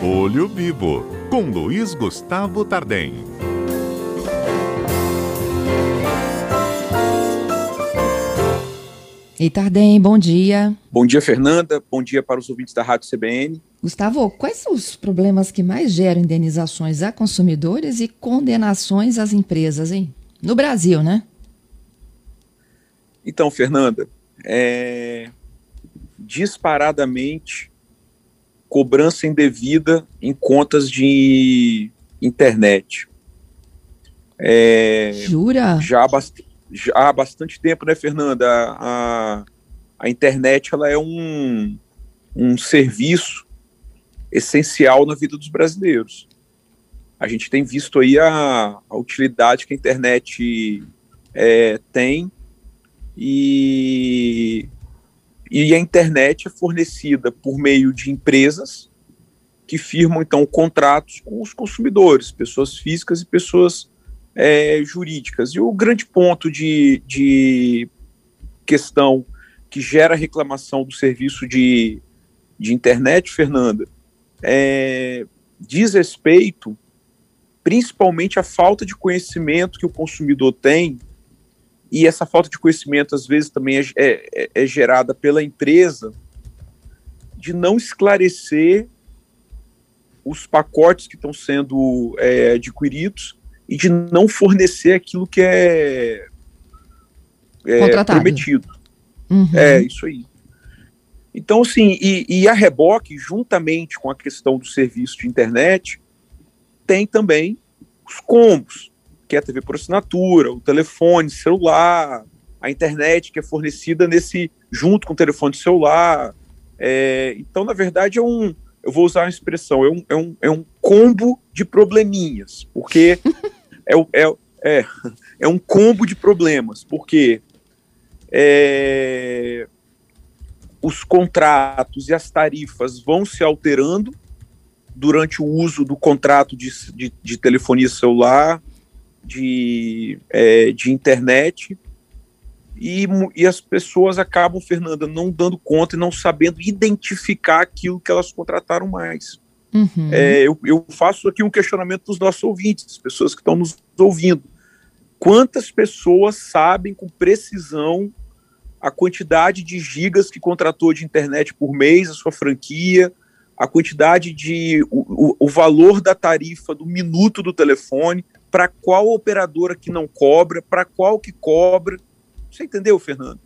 Olho Vivo, com Luiz Gustavo Tardem. E Tardem, bom dia. Bom dia, Fernanda. Bom dia para os ouvintes da Rádio CBN. Gustavo, quais são os problemas que mais geram indenizações a consumidores e condenações às empresas, hein? No Brasil, né? Então, Fernanda, é... disparadamente cobrança indevida em contas de internet. É... Jura? Já há, já há bastante tempo, né, Fernanda? A, a internet ela é um, um serviço essencial na vida dos brasileiros. A gente tem visto aí a, a utilidade que a internet é, tem e, e a internet é fornecida por meio de empresas que firmam então contratos com os consumidores, pessoas físicas e pessoas é, jurídicas. E o grande ponto de, de questão que gera reclamação do serviço de, de internet, Fernanda, é, diz respeito principalmente à falta de conhecimento que o consumidor tem, e essa falta de conhecimento às vezes também é, é, é gerada pela empresa de não esclarecer os pacotes que estão sendo é, adquiridos e de não fornecer aquilo que é, é prometido. Uhum. É, isso aí. Então, assim, e, e, a reboque, juntamente com a questão do serviço de internet, tem também os combos, que é a TV por assinatura, o telefone celular, a internet que é fornecida nesse junto com o telefone celular. É, então, na verdade, é um, eu vou usar uma expressão, é um, é um, é um combo de probleminhas, porque é, é, é, é um combo de problemas, porque é, os contratos e as tarifas vão se alterando durante o uso do contrato de, de, de telefonia celular, de, é, de internet, e, e as pessoas acabam, Fernanda, não dando conta e não sabendo identificar aquilo que elas contrataram mais. Uhum. É, eu, eu faço aqui um questionamento dos nossos ouvintes, pessoas que estão nos ouvindo. Quantas pessoas sabem com precisão a quantidade de gigas que contratou de internet por mês, a sua franquia, a quantidade de. o, o valor da tarifa do minuto do telefone, para qual operadora que não cobra, para qual que cobra. Você entendeu, Fernando?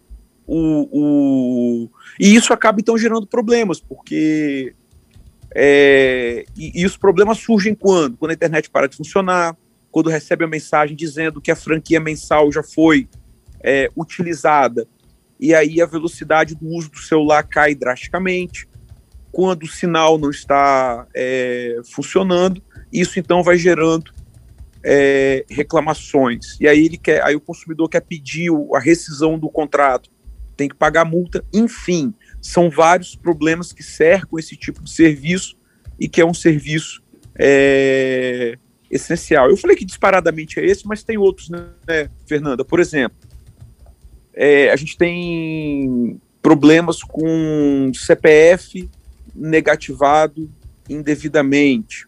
O, o, e isso acaba então gerando problemas, porque. É, e, e os problemas surgem quando? Quando a internet para de funcionar, quando recebe a mensagem dizendo que a franquia mensal já foi é, utilizada e aí a velocidade do uso do celular cai drasticamente. Quando o sinal não está é, funcionando, isso então vai gerando é, reclamações. E aí ele quer, aí o consumidor quer pedir a rescisão do contrato, tem que pagar multa, enfim, são vários problemas que cercam esse tipo de serviço e que é um serviço é, essencial. Eu falei que disparadamente é esse, mas tem outros, né, Fernanda? Por exemplo, é, a gente tem problemas com CPF negativado indevidamente.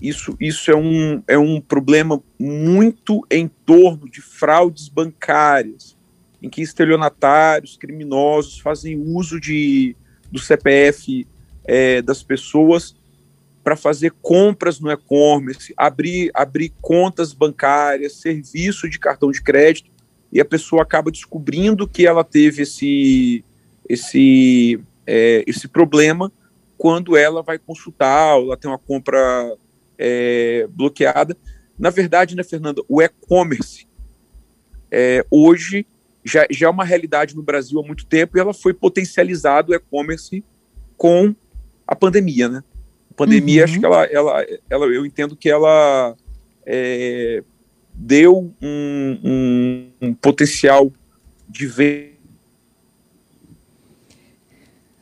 Isso, isso é, um, é um problema muito em torno de fraudes bancárias, em que estelionatários, criminosos fazem uso de, do CPF é, das pessoas para fazer compras no e-commerce, abrir, abrir contas bancárias, serviço de cartão de crédito e a pessoa acaba descobrindo que ela teve esse, esse, é, esse problema quando ela vai consultar, ou ela tem uma compra é, bloqueada. Na verdade, né, Fernanda, o e-commerce é, hoje já, já é uma realidade no Brasil há muito tempo e ela foi potencializada o e-commerce com a pandemia, né? A pandemia, uhum. acho que ela, ela, ela, eu entendo que ela é, deu um, um, um potencial de ver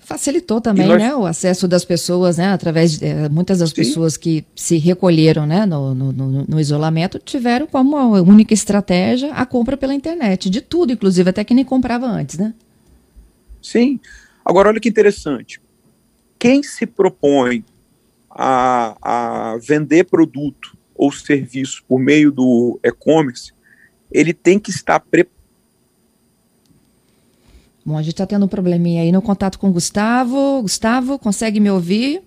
Facilitou também, nós... né, o acesso das pessoas, né, através de é, muitas das Sim. pessoas que se recolheram, né, no, no, no, isolamento, tiveram como única estratégia a compra pela internet, de tudo, inclusive até que nem comprava antes, né? Sim. Agora, olha que interessante. Quem se propõe a, a vender produto ou serviço por meio do e-commerce, ele tem que estar preparado. Bom, a gente está tendo um probleminha aí no contato com o Gustavo. Gustavo, consegue me ouvir?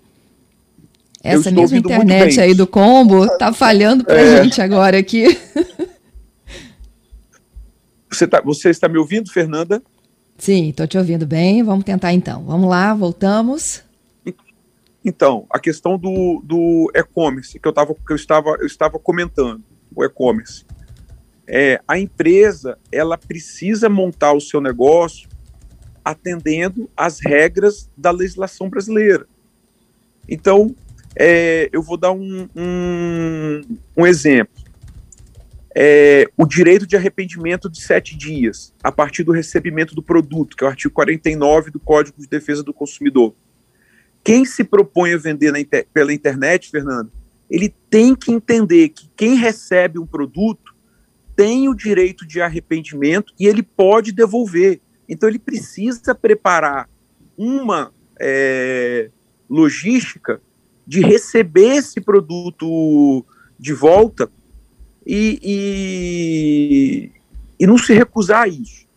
Essa mesma internet aí do combo está falhando para a é. gente agora aqui. Você, tá, você está me ouvindo, Fernanda? Sim, estou te ouvindo bem. Vamos tentar então. Vamos lá, voltamos. Então, a questão do, do e-commerce que eu, tava, que eu, estava, eu estava comentando, o e-commerce. É, a empresa ela precisa montar o seu negócio atendendo às regras da legislação brasileira. Então, é, eu vou dar um, um, um exemplo. É, o direito de arrependimento de sete dias, a partir do recebimento do produto, que é o artigo 49 do Código de Defesa do Consumidor. Quem se propõe a vender pela internet, Fernando, ele tem que entender que quem recebe um produto tem o direito de arrependimento e ele pode devolver. Então ele precisa preparar uma é, logística de receber esse produto de volta e, e, e não se recusar a isso.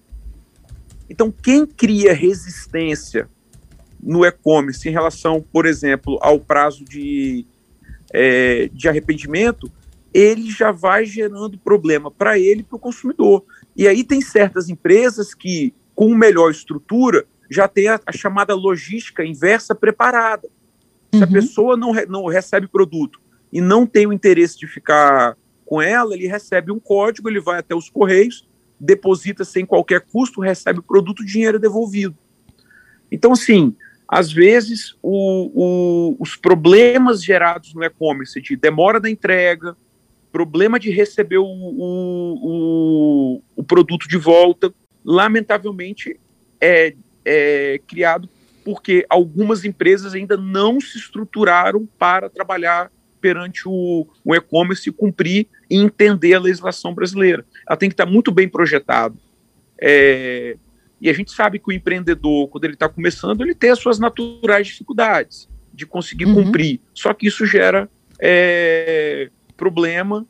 Então, quem cria resistência no e-commerce em relação, por exemplo, ao prazo de, é, de arrependimento, ele já vai gerando problema para ele e para o consumidor. E aí tem certas empresas que, com melhor estrutura, já tem a, a chamada logística inversa preparada. Se uhum. a pessoa não, re, não recebe produto e não tem o interesse de ficar com ela, ele recebe um código, ele vai até os correios, deposita sem qualquer custo, recebe o produto, o dinheiro é devolvido. Então, assim, às vezes, o, o, os problemas gerados no e-commerce de demora da entrega, problema de receber o, o, o produto de volta, lamentavelmente é, é criado porque algumas empresas ainda não se estruturaram para trabalhar perante o, o e-commerce e cumprir e entender a legislação brasileira. Ela tem que estar muito bem projetada. É, e a gente sabe que o empreendedor, quando ele está começando, ele tem as suas naturais dificuldades de conseguir uhum. cumprir. Só que isso gera é, problema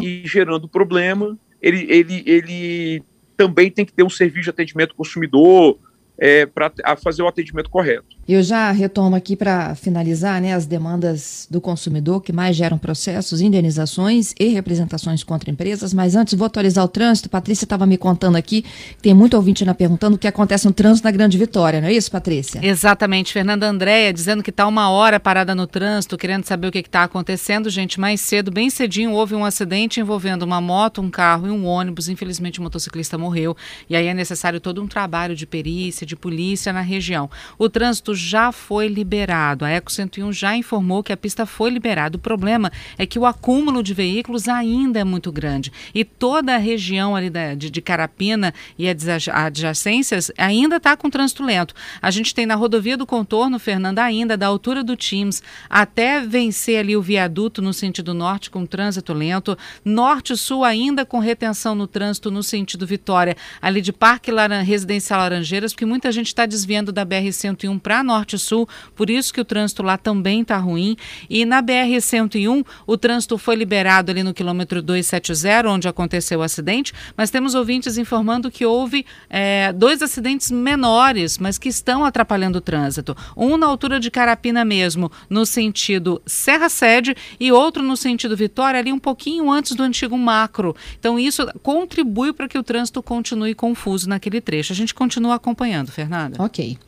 e gerando problema, ele, ele, ele também tem que ter um serviço de atendimento consumidor, é, para fazer o atendimento correto. Eu já retomo aqui para finalizar né, as demandas do consumidor que mais geram processos, indenizações e representações contra empresas, mas antes vou atualizar o trânsito. Patrícia estava me contando aqui, tem muito ouvinte na perguntando o que acontece no trânsito na Grande Vitória, não é isso, Patrícia? Exatamente. Fernanda Andréia dizendo que está uma hora parada no trânsito, querendo saber o que está acontecendo. Gente, mais cedo, bem cedinho, houve um acidente envolvendo uma moto, um carro e um ônibus. Infelizmente, o motociclista morreu. E aí é necessário todo um trabalho de perícia, de polícia na região. O trânsito já foi liberado. A Eco 101 já informou que a pista foi liberada. O problema é que o acúmulo de veículos ainda é muito grande. E toda a região ali da, de, de Carapina e adjacências ainda está com trânsito lento. A gente tem na rodovia do contorno, Fernanda, ainda da altura do Tims até vencer ali o viaduto no sentido norte com trânsito lento. Norte-sul ainda com retenção no trânsito no sentido Vitória, ali de Parque Laran Residencial Laranjeiras, porque muita gente está desviando da BR-101 para Norte-Sul, por isso que o trânsito lá também está ruim. E na BR-101, o trânsito foi liberado ali no quilômetro 270, onde aconteceu o acidente, mas temos ouvintes informando que houve é, dois acidentes menores, mas que estão atrapalhando o trânsito. Um na altura de Carapina mesmo, no sentido Serra Sede, e outro no sentido Vitória, ali um pouquinho antes do antigo macro. Então, isso contribui para que o trânsito continue confuso naquele trecho. A gente continua acompanhando, Fernanda. Ok.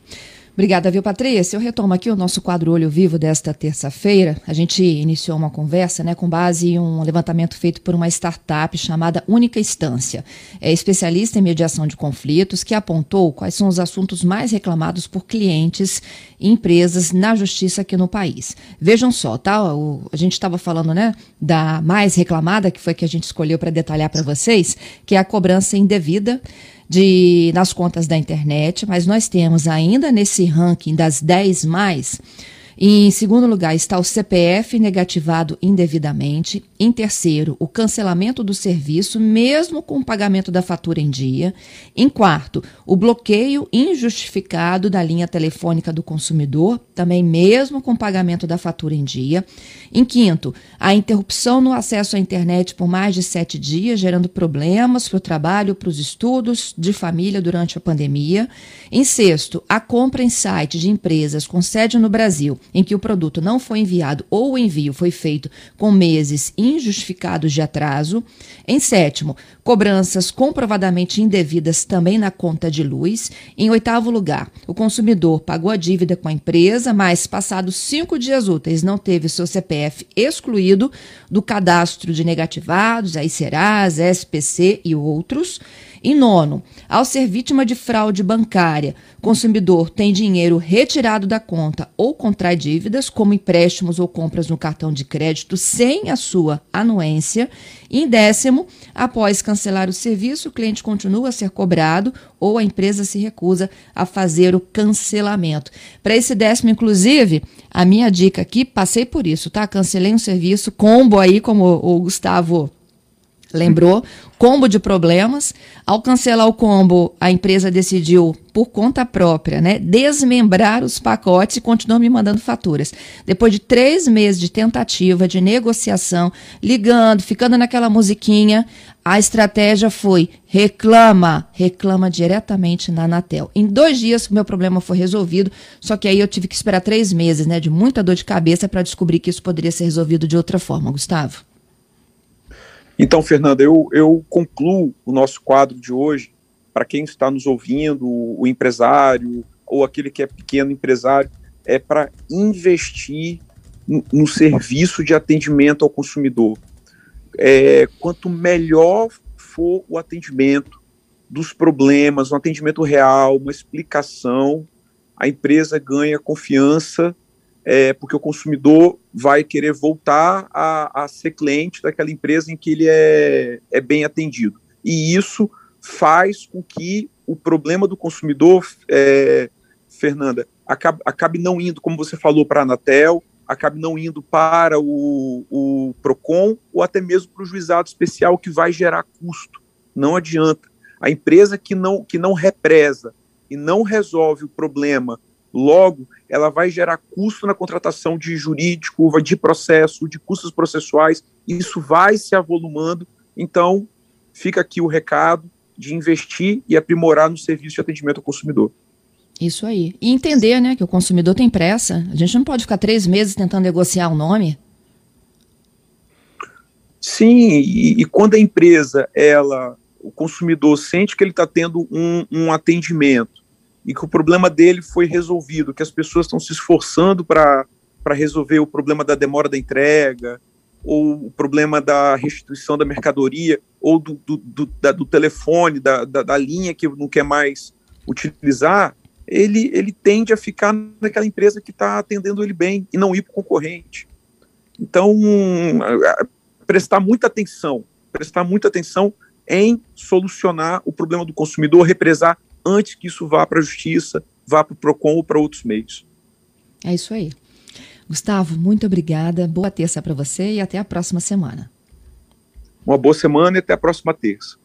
Obrigada, viu, Patrícia? Eu retomo aqui o nosso quadro Olho Vivo desta terça-feira. A gente iniciou uma conversa né, com base em um levantamento feito por uma startup chamada Única Instância. É especialista em mediação de conflitos que apontou quais são os assuntos mais reclamados por clientes e empresas na justiça aqui no país. Vejam só, tá? O, a gente estava falando né, da mais reclamada, que foi que a gente escolheu para detalhar para vocês, que é a cobrança indevida de, nas contas da internet, mas nós temos ainda nesse ranking das 10 mais. Em segundo lugar está o CPF negativado indevidamente. Em terceiro, o cancelamento do serviço, mesmo com o pagamento da fatura em dia. Em quarto, o bloqueio injustificado da linha telefônica do consumidor também mesmo com pagamento da fatura em dia. Em quinto, a interrupção no acesso à internet por mais de sete dias, gerando problemas para o trabalho, para os estudos de família durante a pandemia. Em sexto, a compra em site de empresas com sede no Brasil, em que o produto não foi enviado ou o envio foi feito com meses injustificados de atraso. Em sétimo, cobranças comprovadamente indevidas também na conta de luz. Em oitavo lugar, o consumidor pagou a dívida com a empresa, mas passados cinco dias úteis não teve seu CPF excluído do cadastro de negativados, aí Serasa, SPC e outros. E nono, ao ser vítima de fraude bancária, consumidor tem dinheiro retirado da conta ou contrai dívidas, como empréstimos ou compras no cartão de crédito, sem a sua anuência. E em décimo, após cancelar o serviço, o cliente continua a ser cobrado ou a empresa se recusa a fazer o cancelamento. Para esse décimo, inclusive, a minha dica aqui, passei por isso, tá? Cancelei um serviço, combo aí, como o Gustavo lembrou, combo de problemas. Ao cancelar o combo, a empresa decidiu, por conta própria, né, desmembrar os pacotes e continuou me mandando faturas. Depois de três meses de tentativa, de negociação, ligando, ficando naquela musiquinha, a estratégia foi reclama, reclama diretamente na Anatel. Em dois dias, o meu problema foi resolvido, só que aí eu tive que esperar três meses, né, de muita dor de cabeça para descobrir que isso poderia ser resolvido de outra forma, Gustavo. Então, Fernanda, eu, eu concluo o nosso quadro de hoje para quem está nos ouvindo, o empresário ou aquele que é pequeno empresário, é para investir no, no, serviço de atendimento ao consumidor. É, quanto melhor for o atendimento dos problemas, um atendimento real, uma explicação, a empresa ganha confiança é, porque o consumidor vai querer voltar a, a, ser cliente daquela empresa em que ele é, é bem atendido. E isso faz com que o problema do consumidor, é, Fernanda, acabe, acabe não indo, como você falou, para a Anatel, acabe não indo para o, o PROCON ou até mesmo para o juizado especial que vai gerar custo. Não adianta. A empresa que não, que não represa e não resolve o problema Logo, ela vai gerar custo na contratação de jurídico, de processo, de custos processuais, isso vai se avolumando. Então, fica aqui o recado de investir e aprimorar no serviço de atendimento ao consumidor. Isso aí. E entender, né, que o consumidor tem pressa. A gente não pode ficar três meses tentando negociar um nome. Sim, e, e quando a empresa, ela, o consumidor sente que ele está tendo um, um atendimento e que o problema dele foi resolvido, que as pessoas estão se esforçando para resolver o problema da demora da entrega, ou o problema da restituição da mercadoria, ou do, do, do, da, do telefone, da, da, da, linha que não quer mais utilizar, ele, ele tende a ficar naquela empresa que está atendendo ele bem e não ir para o concorrente. Então, prestar muita atenção, prestar muita atenção em solucionar o problema do consumidor, represar antes que isso vá para a justiça, vá para o PROCON ou para outros meios. É isso aí. Gustavo, muito obrigada. Boa terça para você e até a próxima semana. Uma boa semana e até a próxima terça.